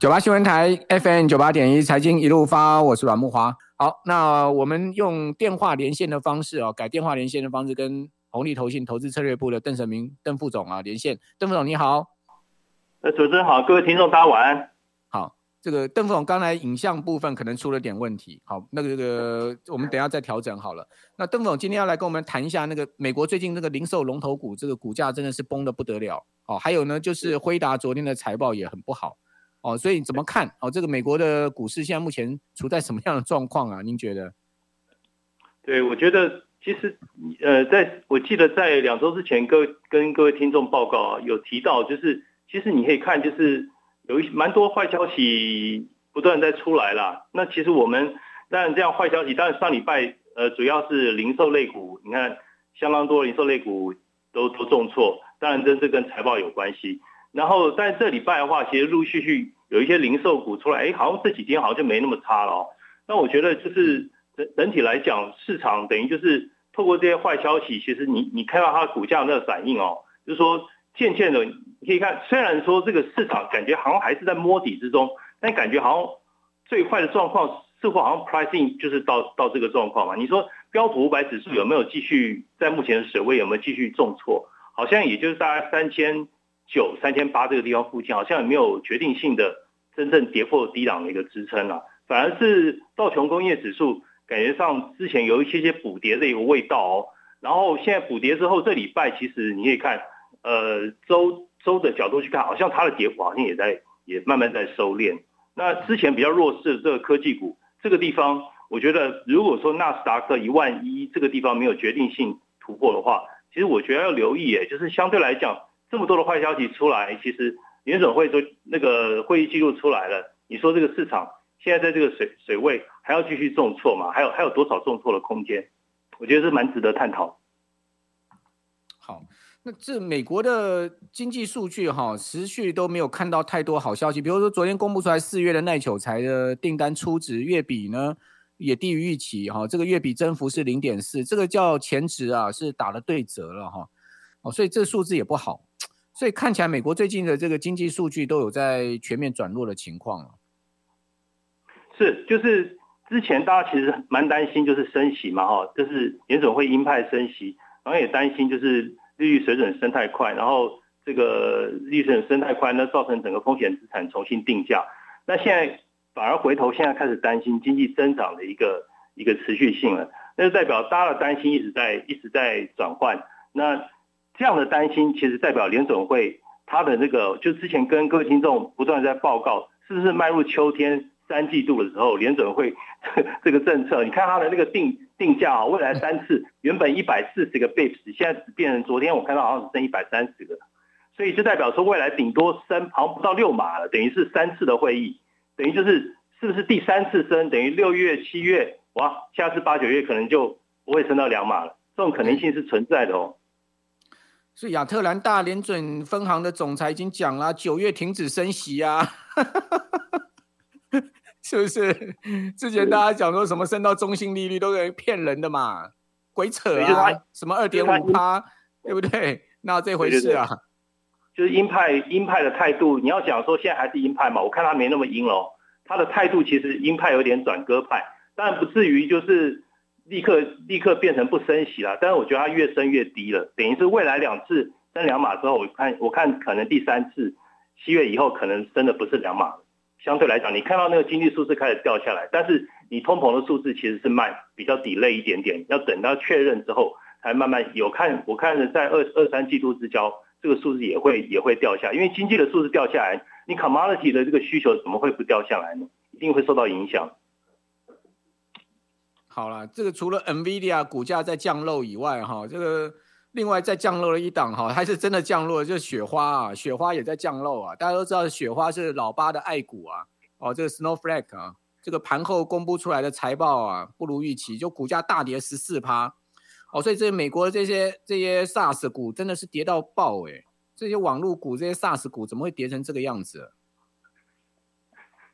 九八新闻台 FM 九八点一财经一路发，我是阮木华。好，那我们用电话连线的方式哦，改电话连线的方式，跟红利投信投资策略部的邓成明邓副总啊连线。邓副总你好，呃，主持人好，各位听众大家晚安。好，这个邓副总刚才影像部分可能出了点问题，好，那个这个我们等一下再调整好了。那邓副总今天要来跟我们谈一下那个美国最近那个零售龙头股，这个股价真的是崩的不得了哦。还有呢，就是辉达昨天的财报也很不好。哦，所以怎么看？哦，这个美国的股市现在目前处在什么样的状况啊？您觉得？对，我觉得其实，呃，在我记得在两周之前，各位跟各位听众报告啊，有提到，就是其实你可以看，就是有一蛮多坏消息不断在出来了。那其实我们当然这样坏消息，当然上礼拜呃主要是零售类股，你看相当多零售类股都都重挫，当然这是跟财报有关系。然后，但这礼拜的话，其实陆续续有一些零售股出来，哎，好像这几天好像就没那么差了哦。那我觉得就是整整体来讲，市场等于就是透过这些坏消息，其实你你看到它的股价那个反应哦，就是说渐渐的你可以看，虽然说这个市场感觉好像还是在摸底之中，但感觉好像最坏的状况似乎好像 pricing 就是到到这个状况嘛。你说标普五百指数有没有继续在目前的水位有没有继续重挫？好像也就是大概三千。九三千八这个地方附近好像也没有决定性的真正跌破低档的一个支撑啊，反而是道琼工业指数感觉上之前有一些些补跌的一个味道哦，然后现在补跌之后，这礼拜其实你可以看，呃周周的角度去看，好像它的跌幅好像也在也慢慢在收敛。那之前比较弱势的这个科技股，这个地方我觉得如果说纳斯达克一万一这个地方没有决定性突破的话，其实我觉得要留意诶，就是相对来讲。这么多的坏消息出来，其实联准会说那个会议记录出来了。你说这个市场现在在这个水水位还要继续重挫吗？还有还有多少重挫的空间？我觉得是蛮值得探讨。好，那这美国的经济数据哈，持续都没有看到太多好消息。比如说昨天公布出来四月的耐久材的订单初值月比呢也低于预期哈，这个月比增幅是零点四，这个叫前值啊是打了对折了哈。哦，所以这数字也不好。所以看起来，美国最近的这个经济数据都有在全面转弱的情况了。是，就是之前大家其实蛮担心，就是升息嘛，哈，就是联准会鹰派升息，然后也担心就是利率水准升太快，然后这个利率水准升太快，那造成整个风险资产重新定价。那现在反而回头，现在开始担心经济增长的一个一个持续性了，那就代表大家的担心一直在一直在转换。那这样的担心其实代表联准会它的那个，就之前跟各位听众不断在报告，是不是迈入秋天三季度的时候，联准会这个政策，你看它的那个定定价啊，未来三次原本一百四十个 bps，现在只变成昨天我看到好像只剩一百三十个，所以就代表说未来顶多升好像不到六码了，等于是三次的会议，等于就是是不是第三次升，等于六月、七月，哇，下次八九月可能就不会升到两码了，这种可能性是存在的哦。所以亚特兰大联准分行的总裁已经讲了，九月停止升息啊，是不是？之前大家讲说什么升到中性利率都是骗人的嘛，鬼扯啊！什么二点五趴，对不对？那这回事啊？就是鹰派鹰派的态度，你要讲说现在还是鹰派嘛？我看他没那么鹰哦，他的态度其实鹰派有点转鸽派，但不至于就是。立刻立刻变成不升息了，但是我觉得它越升越低了，等于是未来两次升两码之后，我看我看可能第三次七月以后可能升的不是两码，相对来讲，你看到那个经济数字开始掉下来，但是你通膨的数字其实是慢，比较 delay 一点点，要等到确认之后才慢慢有看，我看着在二二三季度之交，这个数字也会也会掉下，因为经济的数字掉下来，你 commodity 的这个需求怎么会不掉下来呢？一定会受到影响。好了，这个除了 NVIDIA 股价在降落以外，哈，这个另外再降落了一档，哈，还是真的降落，就是雪花啊，雪花也在降落啊。大家都知道雪花是老八的爱股啊，哦，这个 Snowflake 啊，这个盘后公布出来的财报啊，不如预期，就股价大跌十四趴，哦，所以这美国这些这些 SaaS 股真的是跌到爆哎，这些网络股这些 SaaS 股怎么会跌成这个样子？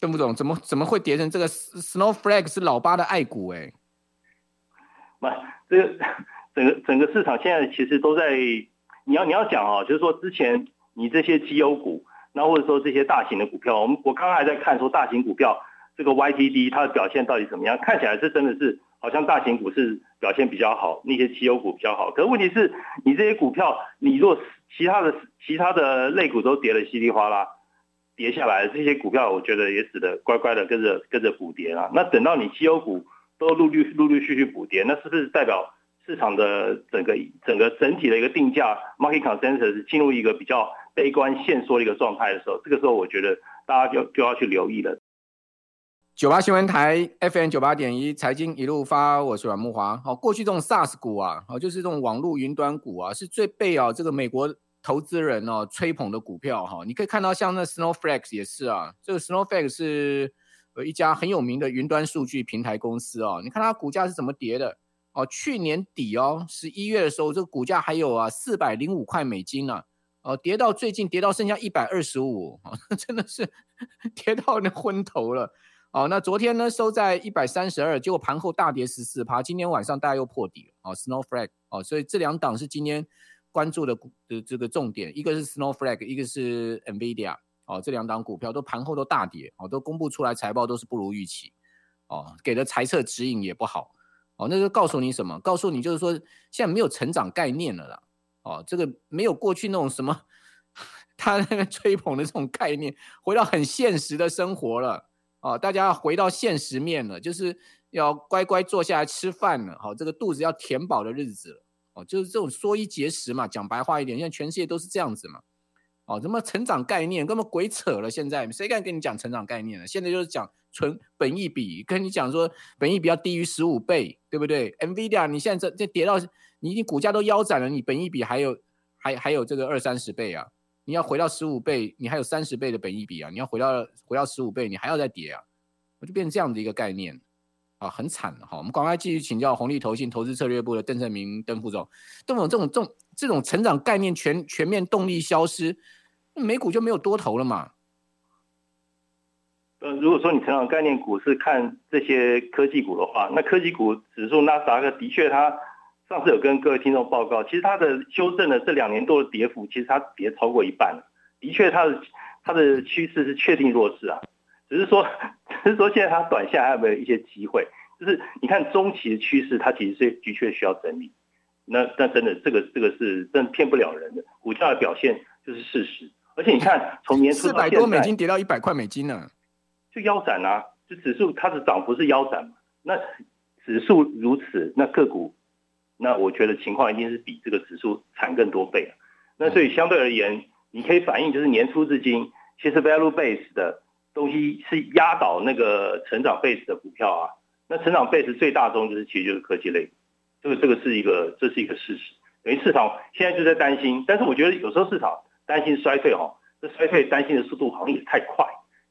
邓副总，怎么怎么会跌成这个 Snowflake 是老八的爱股哎？这个整个整个市场现在其实都在，你要你要讲哦，就是说之前你这些绩优股，那或者说这些大型的股票，我们我刚刚还在看说大型股票这个 YTD 它的表现到底怎么样？看起来是真的是好像大型股是表现比较好，那些绩优股比较好。可是问题是你这些股票，你如果其他的其他的类股都跌得稀里哗啦，跌下来，这些股票我觉得也只得乖乖的跟着跟着补跌了。那等到你绩优股都陆陆陆陆续续补跌，那是不是代表市场的整个整个整体的一个定价 market consensus 进入一个比较悲观限缩的一个状态的时候，这个时候我觉得大家就就要去留意了。九八新闻台 FM 九八点一财经一路发，我是阮慕华。好，过去这种 SaaS 股啊，哦，就是这种网络云端股啊，是最被啊这个美国投资人哦吹捧的股票哈。你可以看到，像那 Snowflake 也是啊，这个 Snowflake 是呃一家很有名的云端数据平台公司哦。你看它股价是怎么跌的哦？去年底哦，十一月的时候，这个股价还有啊四百零五块美金呢，啊。哦，跌到最近跌到剩下一百二十五，真的是 跌到那昏头了。哦，那昨天呢收在一百三十二，结果盘后大跌十四趴，今天晚上大概又破底了。哦，Snowflake，哦，所以这两档是今天关注的股的这个重点，一个是 Snowflake，一个是 NVIDIA。哦，这两档股票都盘后都大跌，哦，都公布出来财报都是不如预期，哦，给的财测指引也不好。哦，那就告诉你什么？告诉你就是说现在没有成长概念了啦。哦，这个没有过去那种什么，他那个吹捧的这种概念，回到很现实的生活了。哦，大家回到现实面了，就是要乖乖坐下来吃饭了。好，这个肚子要填饱的日子了。哦，就是这种缩衣节食嘛，讲白话一点，现在全世界都是这样子嘛。哦，什么成长概念，根本鬼扯了。现在谁敢跟你讲成长概念了？现在就是讲纯本益比，跟你讲说本益比要低于十五倍，对不对？NVIDIA 你现在这这跌到。你已经股价都腰斩了，你本益比还有还还有这个二三十倍啊！你要回到十五倍，你还有三十倍的本益比啊！你要回到回到十五倍，你还要再跌啊！我就变成这样的一个概念啊，很惨哈！我们赶快继续请教红利投信投资策略部的邓正明邓副总，邓总这种这种这种成长概念全全面动力消失，美股就没有多头了嘛？呃，如果说你成长概念股是看这些科技股的话，那科技股指数纳斯达克的确它。上次有跟各位听众报告，其实它的修正的这两年多的跌幅，其实它跌超过一半。的确，它的它的趋势是确定弱势啊，只是说，只是说现在它短线还有没有一些机会？就是你看中期的趋势，它其实是的确需要整理。那那真的这个这个是真骗不了人的，股价的表现就是事实。而且你看从年初四百多美金跌到一百块美金呢，就腰斩啊，就指数它的涨幅是腰斩嘛。那指数如此，那个股。那我觉得情况一定是比这个指数惨更多倍。那所以相对而言，你可以反映就是年初至今，其实 value base 的东西是压倒那个成长 base 的股票啊。那成长 base 最大宗就是其实就是科技类，这个这个是一个这是一个事实。等于市场现在就在担心，但是我觉得有时候市场担心衰退哈，这衰退担心的速度好像也太快。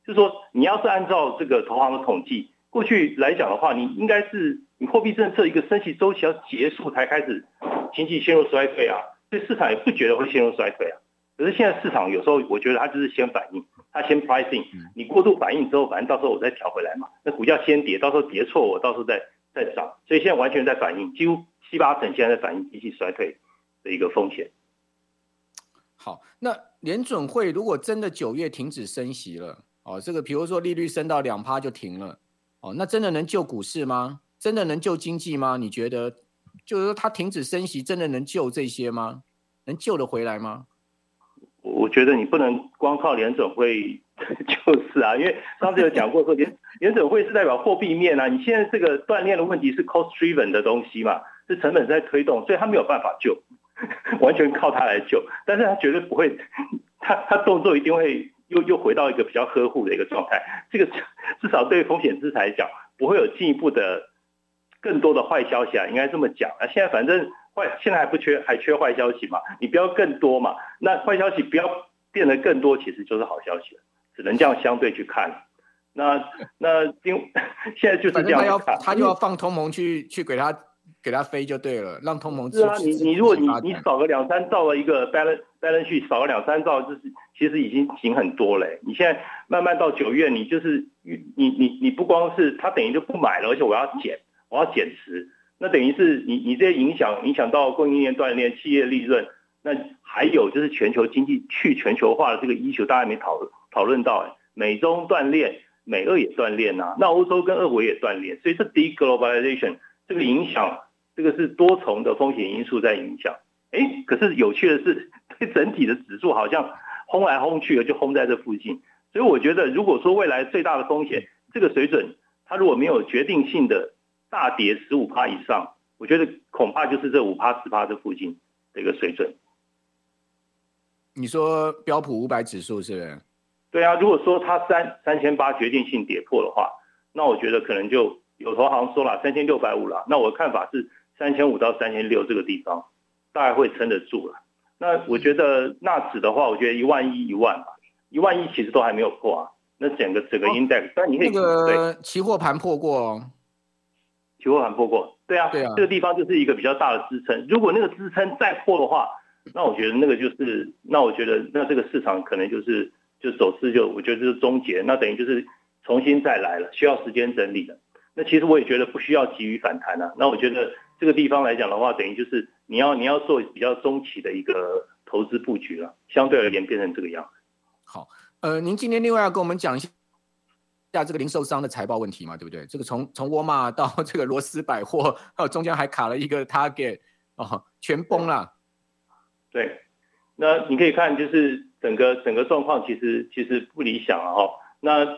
就是说你要是按照这个投行的统计，过去来讲的话，你应该是。你货币政策一个升息周期要结束才开始经济陷入衰退啊，所以市场也不觉得会陷入衰退啊。可是现在市场有时候我觉得它就是先反应，它先 pricing，你过度反应之后，反正到时候我再调回来嘛。那股价先跌，到时候跌错，我到时候再再涨。所以现在完全在反映，几乎七八成现在在反映经济衰退的一个风险。好，那联准会如果真的九月停止升息了，哦，这个比如说利率升到两趴就停了，哦，那真的能救股市吗？真的能救经济吗？你觉得，就是说它停止升息，真的能救这些吗？能救得回来吗？我觉得你不能光靠联准会 就是啊，因为上次有讲过说联联准会是代表货币面啊。你现在这个锻炼的问题是 cost driven 的东西嘛，是成本在推动，所以他没有办法救，完全靠他来救。但是他绝对不会，他他动作一定会又又回到一个比较呵护的一个状态。这个至少对风险资产来讲，不会有进一步的。更多的坏消息啊，应该这么讲啊。现在反正坏，现在还不缺，还缺坏消息嘛？你不要更多嘛？那坏消息不要变得更多，其实就是好消息了。只能这样相对去看。那那今现在就是这样。他要他就要放通膨去去给他给他飞就对了，让通膨。是啊，你你如果你你少个两三兆的一个 balance balance sheet 少个两三兆，就是其实已经行很多嘞。你现在慢慢到九月，你就是你你你不光是他等于就不买了，而且我要减。我要减持，那等于是你你这些影响影响到供应链锻炼、企业利润，那还有就是全球经济去全球化的这个 issue，大家没讨讨论到哎，美中断链，美俄也断链呐，那欧洲跟俄国也断链，所以这 deglobalization 这个影响，这个是多重的风险因素在影响。哎，可是有趣的是，对整体的指数好像轰来轰去的，就轰在这附近。所以我觉得，如果说未来最大的风险，这个水准，它如果没有决定性的大跌十五趴以上，我觉得恐怕就是这五趴十趴这附近的一个水准。你说标普五百指数是不是？对啊，如果说它三三千八决定性跌破的话，那我觉得可能就有投行说了三千六百五了。那我的看法是三千五到三千六这个地方大概会撑得住了。那我觉得纳指的话，我觉得一万一一万吧。一万一其实都还没有破啊，那整个整个 index，、哦、但你可以那个期货盘破过哦，期货盘破过，对啊，对啊，这个地方就是一个比较大的支撑，如果那个支撑再破的话，那我觉得那个就是，那我觉得那这个市场可能就是就走势就我觉得就是终结，那等于就是重新再来了，需要时间整理的。那其实我也觉得不需要急于反弹啊，那我觉得这个地方来讲的话，等于就是你要你要做比较中期的一个投资布局了，相对而言变成这个样子。好，呃，您今天另外要跟我们讲一下这个零售商的财报问题嘛，对不对？这个从从沃尔玛到这个罗斯百货，还有中间还卡了一个 Target，哦，全崩了。对，那你可以看，就是整个整个状况其实其实不理想啊，哈。那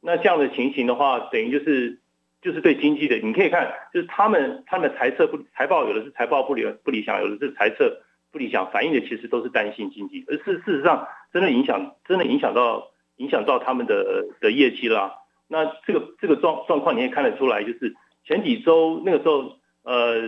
那这样的情形的话，等于就是就是对经济的，你可以看，就是他们他们的财测不财报有的是财报不理不理想，有的是财测。不理想，反映的其实都是担心经济，而事事实上真的影响，真的影响到影响到他们的的业绩啦。那这个这个状状况你也看得出来，就是前几周那个时候，呃，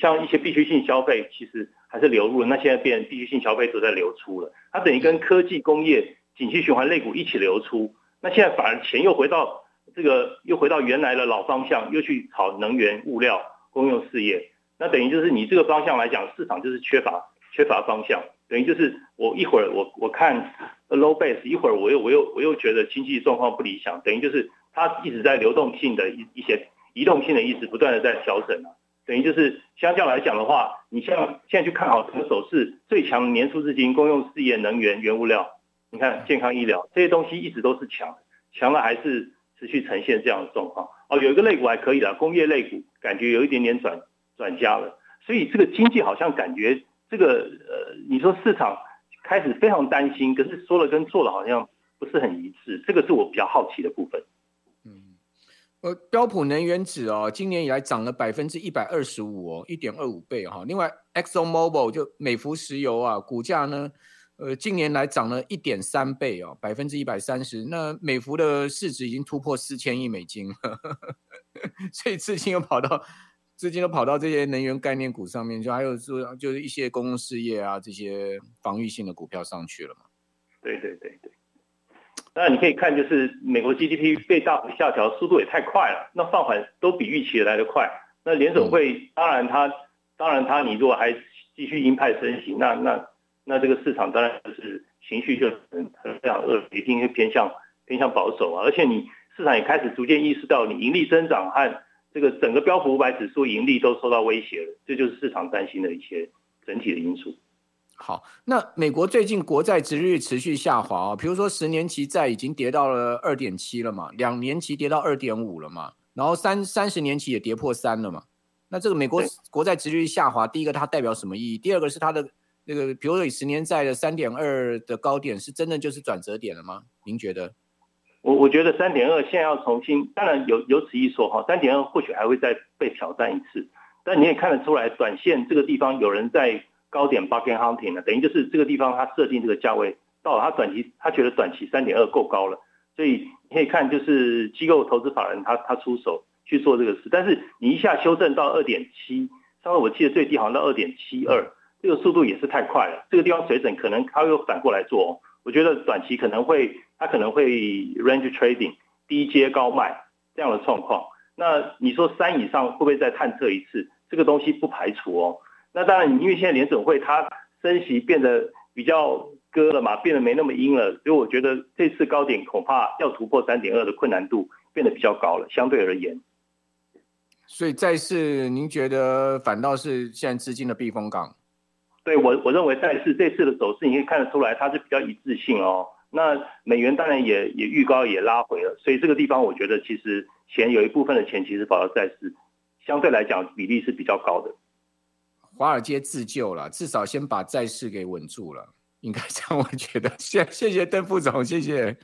像一些必需性消费其实还是流入了，那现在变必需性消费都在流出了，它等于跟科技工业景气循环类股一起流出，那现在反而钱又回到这个又回到原来的老方向，又去炒能源、物料、公用事业。那等于就是你这个方向来讲，市场就是缺乏缺乏方向，等于就是我一会儿我我看 low base，一会儿我又我又我又觉得经济状况不理想，等于就是它一直在流动性的一一些移动性的意思不断的在调整啊，等于就是相较来讲的话，你像现在去看好什么走势，最强的年初资金、公用事业、能源、原物料，你看健康医疗这些东西一直都是强，强了还是持续呈现这样的状况哦，有一个类股还可以的，工业类股感觉有一点点转。转加了，所以这个经济好像感觉这个呃，你说市场开始非常担心，可是说了跟做了好像不是很一致，这个是我比较好奇的部分。呃，标普能源指哦，今年以来涨了百分之一百二十五哦，一点二五倍哈、哦。另外，Exxon Mobil 就美孚石油啊，股价呢，呃，近年来涨了一点三倍哦，百分之一百三十。那美孚的市值已经突破四千亿美金，了 所以资金又跑到。资金都跑到这些能源概念股上面，就还有说，就是一些公共事业啊，这些防御性的股票上去了嘛。对对对对。那你可以看，就是美国 GDP 被大幅下调，速度也太快了。那放缓都比预期来得快。那联准会当然它，当然它，你如果还继续鹰派升息，那那那这个市场当然就是情绪就很很非常恶，一定会偏向偏向保守啊。而且你市场也开始逐渐意识到，你盈利增长和这个整个标普五百指数盈利都受到威胁了，这就是市场担心的一些整体的因素。好，那美国最近国债值率持续下滑啊，比如说十年期债已经跌到了二点七了嘛，两年期跌到二点五了嘛，然后三三十年期也跌破三了嘛。那这个美国国债值率下滑，第一个它代表什么意义？第二个是它的那个，比如说以十年债的三点二的高点，是真的就是转折点了吗？您觉得？我我觉得三点二现在要重新，当然有有此一说哈，三点二或许还会再被挑战一次，但你也看得出来，短线这个地方有人在高点 bargain hunting，等于就是这个地方它设定这个价位到了，它短期它觉得短期三点二够高了，所以你可以看就是机构投资法人他他出手去做这个事，但是你一下修正到二点七，上次我记得最低好像到二点七二，这个速度也是太快了，这个地方水准可能它又反过来做哦。我觉得短期可能会，它可能会 range trading 低接高卖这样的状况。那你说三以上会不会再探测一次？这个东西不排除哦。那当然，因为现在联准会它升息变得比较割了嘛，变得没那么阴了，所以我觉得这次高点恐怕要突破三点二的困难度变得比较高了，相对而言。所以再次，您觉得反倒是现在资金的避风港？对我，我认为再次这次的走势，你可以看得出来，它是比较一致性哦。那美元当然也也预高也拉回了，所以这个地方我觉得其实钱有一部分的钱其实跑到债市，相对来讲比例是比较高的。华尔街自救了至少先把债市给稳住了。应该这样我觉得。谢谢谢邓副总谢谢。